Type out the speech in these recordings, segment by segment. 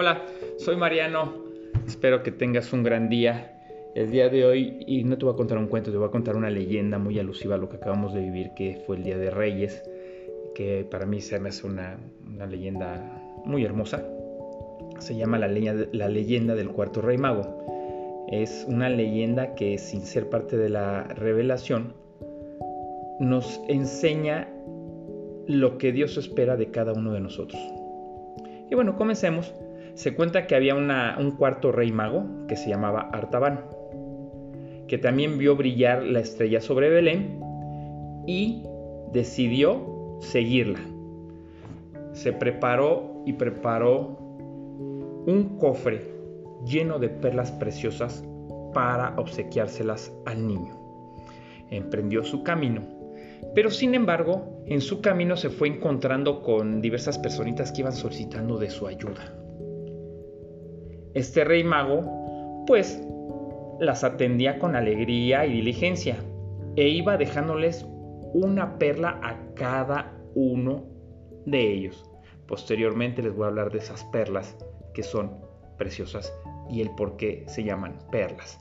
Hola, soy Mariano. Espero que tengas un gran día. El día de hoy, y no te voy a contar un cuento, te voy a contar una leyenda muy alusiva a lo que acabamos de vivir, que fue el Día de Reyes, que para mí se me hace una, leyenda muy hermosa. Se llama la, la leyenda del cuarto rey mago. Es una leyenda que sin ser parte de la revelación, nos enseña lo que Dios espera de cada uno de nosotros. Y bueno, comencemos. Se cuenta que había un cuarto rey mago que se llamaba Artaban, que también vio brillar la estrella sobre Belén y decidió seguirla. Se preparó y preparó un cofre lleno de perlas preciosas para obsequiárselas al niño. Emprendió su camino pero sin embargo, en su camino se fue encontrando con diversas personitas que iban solicitando de su ayuda. Este rey mago, pues, las atendía con alegría y diligencia e iba dejándoles una perla a cada uno de ellos. Posteriormente les voy a hablar de esas perlas que son preciosas y el por qué se llaman perlas.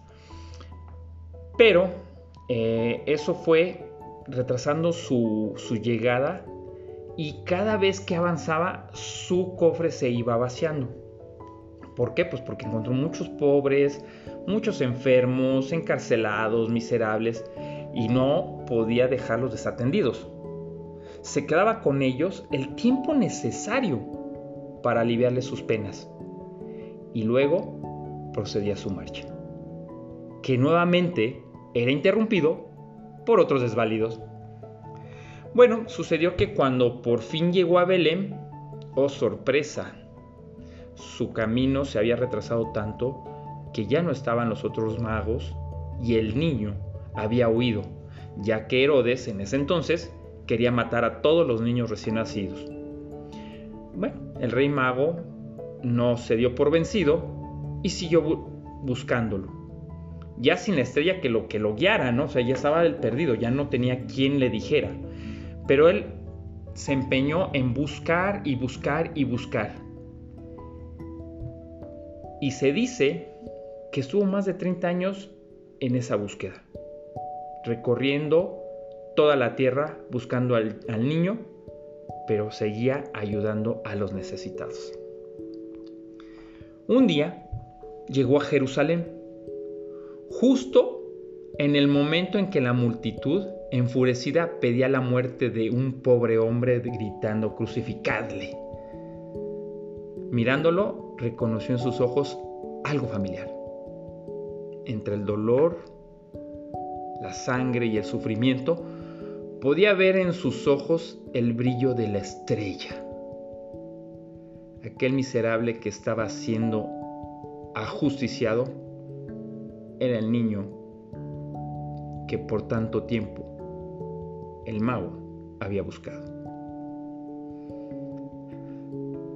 Pero eh, eso fue retrasando su, llegada y cada vez que avanzaba su cofre se iba vaciando. ¿Por qué? Pues porque encontró muchos pobres, muchos enfermos, encarcelados, miserables y no podía dejarlos desatendidos. Se quedaba con ellos el tiempo necesario para aliviarles sus penas y luego procedía a su marcha, que nuevamente era interrumpido por otros desválidos. Bueno, sucedió que cuando por fin llegó a Belén, oh sorpresa, su camino se había retrasado tanto que ya no estaban los otros magos y el niño había huido, ya que Herodes en ese entonces quería matar a todos los niños recién nacidos. Bueno, el rey mago no se dio por vencido y siguió buscándolo ya sin la estrella que lo que guiara, ¿no? O sea, ya estaba el perdido, ya no tenía quien le dijera. Pero él se empeñó en buscar y buscar y buscar. Y se dice que estuvo más de 30 años en esa búsqueda, recorriendo toda la tierra buscando al, niño, pero seguía ayudando a los necesitados. Un día llegó a Jerusalén justo en el momento en que la multitud, enfurecida, pedía la muerte de un pobre hombre gritando, crucificadle. Mirándolo, reconoció en sus ojos algo familiar. Entre el dolor, la sangre y el sufrimiento, podía ver en sus ojos el brillo de la estrella. Aquel miserable que estaba siendo ajusticiado era el niño que por tanto tiempo el mago había buscado.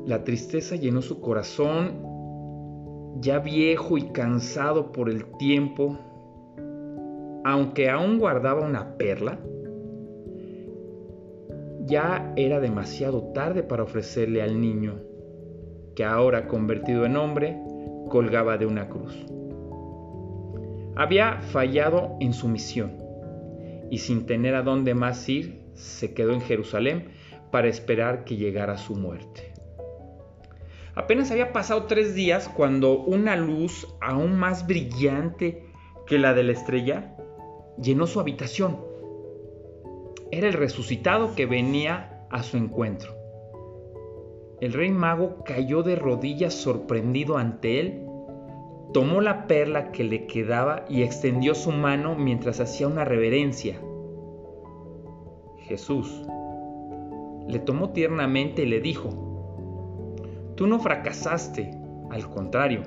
La tristeza llenó su corazón, ya viejo y cansado por el tiempo, aunque aún guardaba una perla, ya era demasiado tarde para ofrecerle al niño, que ahora convertido en hombre, colgaba de una cruz. Había fallado en su misión y sin tener a dónde más ir, se quedó en Jerusalén para esperar que llegara su muerte. Apenas había pasado tres días cuando una luz aún más brillante que la de la estrella llenó su habitación. Era el resucitado que venía a su encuentro. El rey mago cayó de rodillas sorprendido ante él tomó la perla que le quedaba y extendió su mano mientras hacía una reverencia. Jesús le tomó tiernamente y le dijo, Tú no fracasaste, al contrario,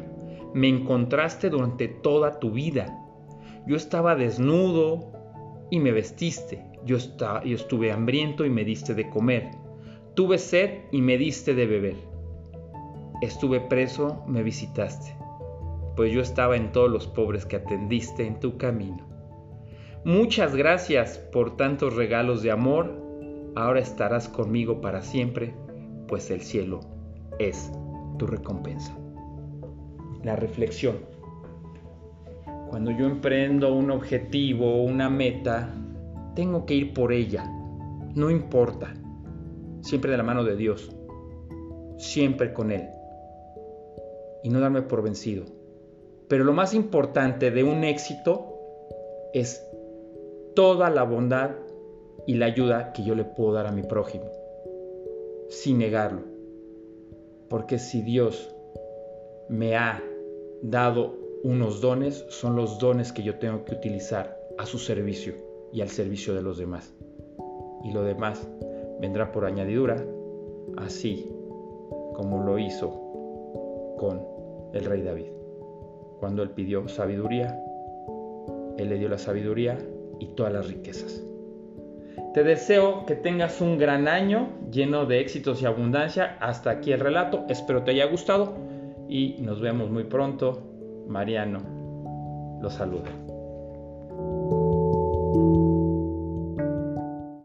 me encontraste durante toda tu vida. Yo estaba desnudo y me vestiste, yo, yo estuve hambriento y me diste de comer, tuve sed y me diste de beber, estuve preso, me visitaste pues yo estaba en todos los pobres que atendiste en tu camino. Muchas gracias por tantos regalos de amor. Ahora estarás conmigo para siempre, pues el cielo es tu recompensa. la reflexión. Cuando yo emprendo un objetivo, una meta, tengo que ir por ella. No importa. Siempre de la mano de Dios. Siempre con Él. Y no darme por vencido. Pero lo más importante de un éxito es toda la bondad y la ayuda que yo le puedo dar a mi prójimo, sin negarlo. Porque si Dios me ha dado unos dones, son los dones que yo tengo que utilizar a su servicio y al servicio de los demás. Y lo demás vendrá por añadidura, así como lo hizo con el rey David. Cuando él pidió sabiduría, él le dio la sabiduría y todas las riquezas. Te deseo que tengas un gran año lleno de éxitos y abundancia. Hasta aquí el relato. Espero te haya gustado y nos vemos muy pronto. Mariano los saluda.